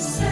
yourself.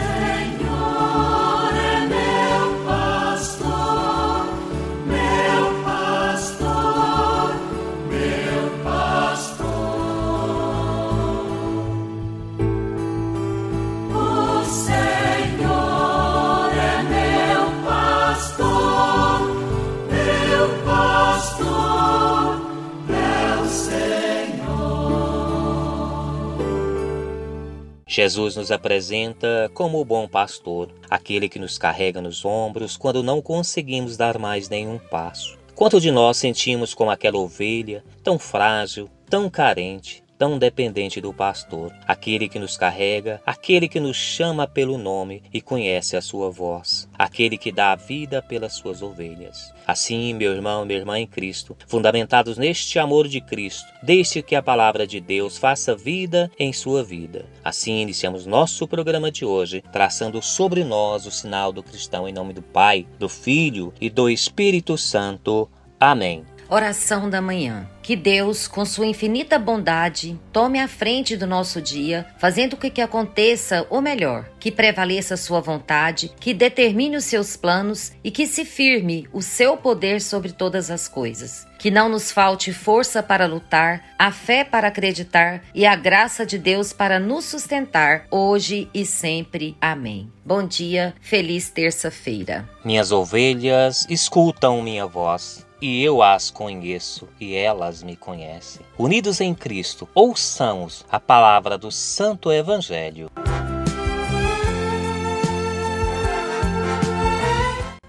Jesus nos apresenta como o bom pastor, aquele que nos carrega nos ombros quando não conseguimos dar mais nenhum passo. Quanto de nós sentimos como aquela ovelha, tão frágil, tão carente, tão dependente do pastor, aquele que nos carrega, aquele que nos chama pelo nome e conhece a sua voz, aquele que dá a vida pelas suas ovelhas. Assim, meu irmão, minha irmã em Cristo, fundamentados neste amor de Cristo, deixe que a palavra de Deus faça vida em sua vida. Assim, iniciamos nosso programa de hoje, traçando sobre nós o sinal do cristão em nome do Pai, do Filho e do Espírito Santo. Amém. Oração da manhã. Que Deus, com sua infinita bondade, tome a frente do nosso dia, fazendo com que aconteça o melhor, que prevaleça sua vontade, que determine os seus planos e que se firme o seu poder sobre todas as coisas. Que não nos falte força para lutar, a fé para acreditar e a graça de Deus para nos sustentar hoje e sempre. Amém. Bom dia, feliz terça-feira. Minhas ovelhas escutam minha voz e eu as conheço, e elas me conhecem. Unidos em Cristo, ouçamos a palavra do Santo Evangelho.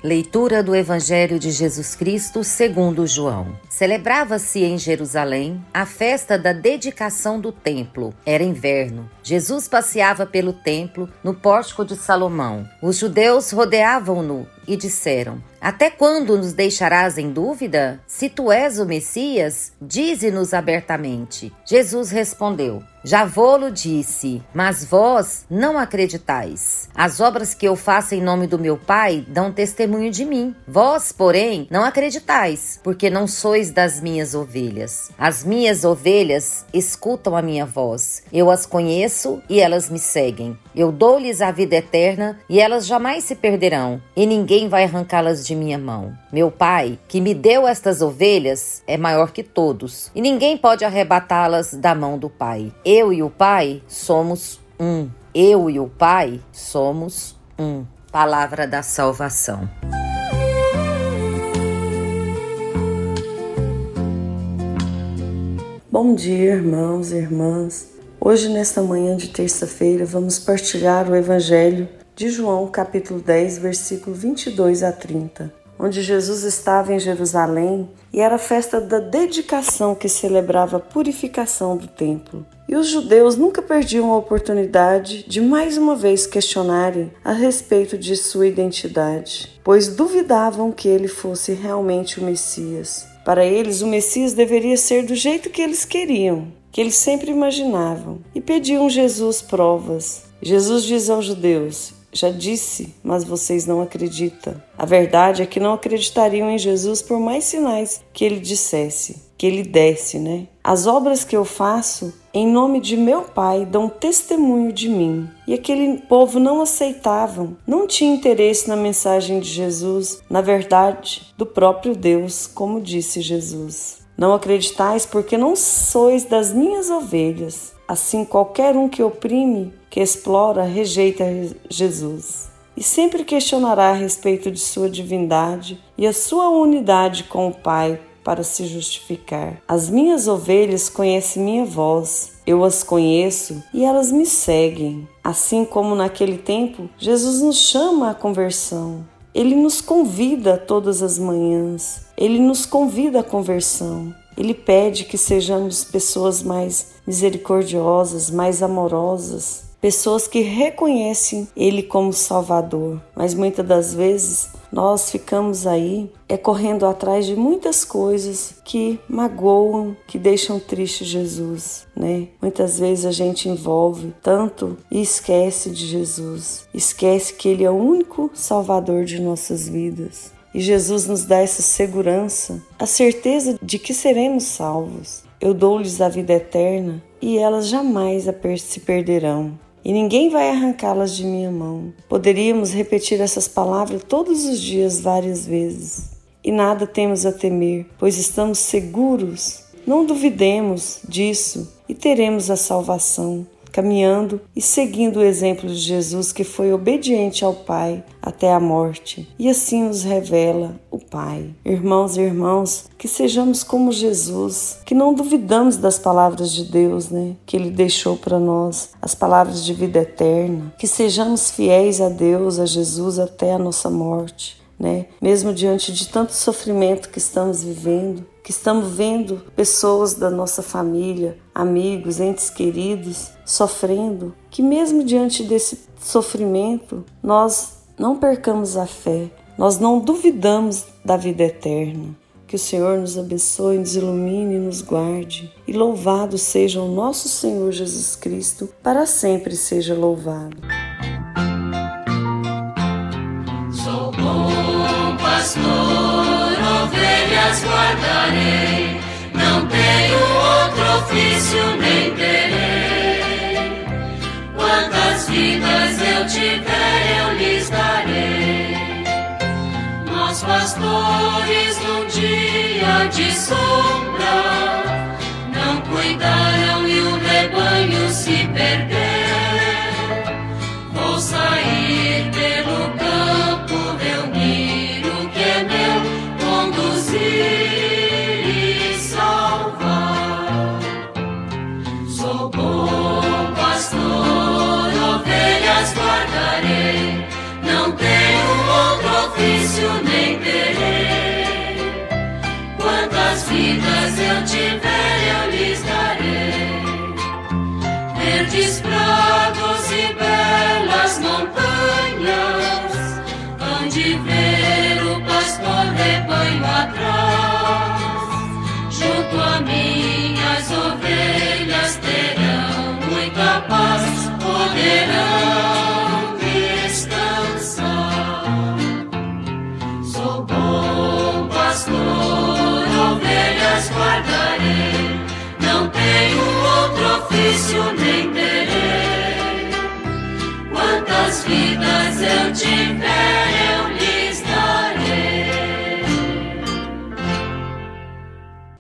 Leitura do Evangelho de Jesus Cristo segundo João. Celebrava-se em Jerusalém a festa da dedicação do templo. Era inverno. Jesus passeava pelo templo no pórtico de Salomão. Os judeus rodeavam-no e disseram: Até quando nos deixarás em dúvida? Se tu és o Messias, dize-nos abertamente. Jesus respondeu: Já vou-lo disse, mas vós não acreditais. As obras que eu faço em nome do meu Pai dão testemunho de mim. Vós, porém, não acreditais, porque não sois das minhas ovelhas. As minhas ovelhas escutam a minha voz. Eu as conheço e elas me seguem. Eu dou-lhes a vida eterna e elas jamais se perderão, e ninguém vai arrancá-las de minha mão. Meu Pai, que me deu estas ovelhas, é maior que todos, e ninguém pode arrebatá-las da mão do Pai. Eu e o Pai somos um. Eu e o Pai somos um. Palavra da salvação. Bom dia, irmãos e irmãs. Hoje, nesta manhã de terça-feira, vamos partilhar o Evangelho de João, capítulo 10, versículo 22 a 30, onde Jesus estava em Jerusalém e era a festa da dedicação que celebrava a purificação do templo. E os judeus nunca perdiam a oportunidade de mais uma vez questionarem a respeito de sua identidade, pois duvidavam que ele fosse realmente o Messias. Para eles, o Messias deveria ser do jeito que eles queriam, que eles sempre imaginavam, e pediam Jesus provas. Jesus diz aos judeus: Já disse, mas vocês não acreditam. A verdade é que não acreditariam em Jesus por mais sinais que ele dissesse, que ele desse, né? As obras que eu faço em nome de meu Pai dão testemunho de mim. E aquele povo não aceitavam, não tinha interesse na mensagem de Jesus, na verdade do próprio Deus, como disse Jesus. Não acreditais porque não sois das minhas ovelhas. Assim, qualquer um que oprime, que explora, rejeita Jesus. E sempre questionará a respeito de sua divindade e a sua unidade com o Pai para se justificar. As minhas ovelhas conhecem minha voz, eu as conheço e elas me seguem. Assim como naquele tempo, Jesus nos chama à conversão. Ele nos convida todas as manhãs, ele nos convida à conversão. Ele pede que sejamos pessoas mais misericordiosas, mais amorosas, pessoas que reconhecem Ele como Salvador. Mas muitas das vezes nós ficamos aí é correndo atrás de muitas coisas que magoam, que deixam triste Jesus, né? Muitas vezes a gente envolve tanto e esquece de Jesus, esquece que ele é o único salvador de nossas vidas. E Jesus nos dá essa segurança, a certeza de que seremos salvos. Eu dou-lhes a vida eterna e elas jamais se perderão e ninguém vai arrancá-las de minha mão. Poderíamos repetir essas palavras todos os dias, várias vezes. E nada temos a temer, pois estamos seguros. Não duvidemos disso e teremos a salvação. Caminhando e seguindo o exemplo de Jesus que foi obediente ao Pai até a morte, e assim nos revela o Pai. Irmãos e irmãos, que sejamos como Jesus, que não duvidamos das palavras de Deus, né, que ele deixou para nós, as palavras de vida eterna, que sejamos fiéis a Deus, a Jesus até a nossa morte. Né? Mesmo diante de tanto sofrimento que estamos vivendo, que estamos vendo pessoas da nossa família, amigos, entes queridos sofrendo, que mesmo diante desse sofrimento, nós não percamos a fé, nós não duvidamos da vida eterna. Que o Senhor nos abençoe, nos ilumine e nos guarde. E louvado seja o nosso Senhor Jesus Cristo, para sempre seja louvado. Pastor, ovelhas guardarei, não tenho outro ofício nem terei. Quantas vidas eu tiver, eu lhes darei. Nós pastores num dia de sombra não cuidaram e o rebanho se perdeu.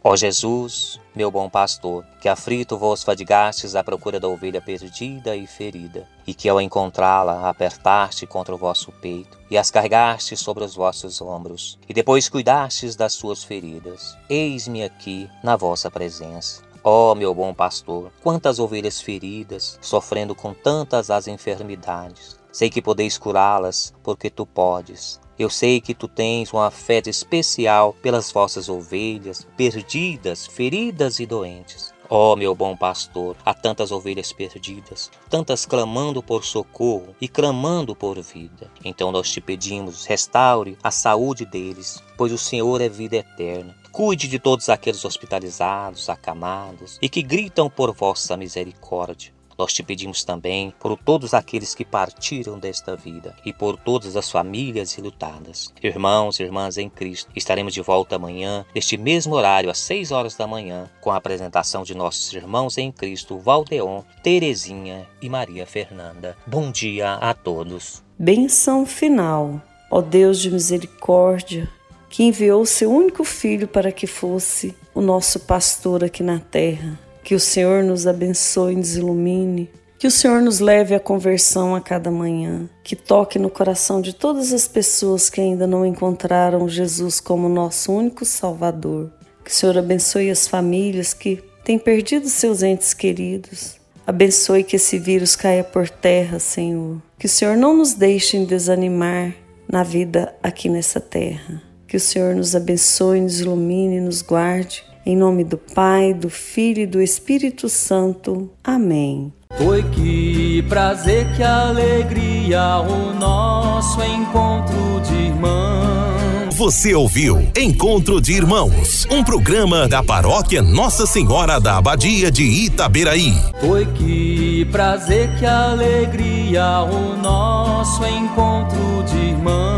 Ó Jesus, meu bom pastor, que aflito vos fadigastes à procura da ovelha perdida e ferida, e que ao encontrá-la apertaste contra o vosso peito, e as carregaste sobre os vossos ombros, e depois cuidastes das suas feridas. Eis-me aqui na vossa presença. Ó meu bom pastor, quantas ovelhas feridas, sofrendo com tantas as enfermidades. Sei que podeis curá-las, porque tu podes. Eu sei que tu tens um afeto especial pelas vossas ovelhas, perdidas, feridas e doentes. Ó meu bom pastor, há tantas ovelhas perdidas, tantas clamando por socorro e clamando por vida. Então nós te pedimos, restaure a saúde deles, pois o Senhor é vida eterna. Cuide de todos aqueles hospitalizados, acamados e que gritam por vossa misericórdia. Nós te pedimos também por todos aqueles que partiram desta vida e por todas as famílias ilutadas. Irmãos e irmãs em Cristo, estaremos de volta amanhã, neste mesmo horário, às 6 horas da manhã, com a apresentação de nossos irmãos em Cristo, Valdeon, Terezinha e Maria Fernanda. Bom dia a todos. Benção final, ó Deus de misericórdia, que enviou seu único filho para que fosse o nosso pastor aqui na terra. Que o Senhor nos abençoe e nos ilumine. Que o Senhor nos leve à conversão a cada manhã. Que toque no coração de todas as pessoas que ainda não encontraram Jesus como nosso único Salvador. Que o Senhor abençoe as famílias que têm perdido seus entes queridos. Abençoe que esse vírus caia por terra, Senhor. Que o Senhor não nos deixe desanimar na vida aqui nessa terra. Que o Senhor nos abençoe, nos ilumine nos guarde. Em nome do Pai, do Filho e do Espírito Santo. Amém. Foi que prazer, que alegria o nosso encontro de irmãos. Você ouviu Encontro de Irmãos, um programa da paróquia Nossa Senhora da Abadia de Itaberaí. Foi que prazer, que alegria o nosso encontro de irmãos.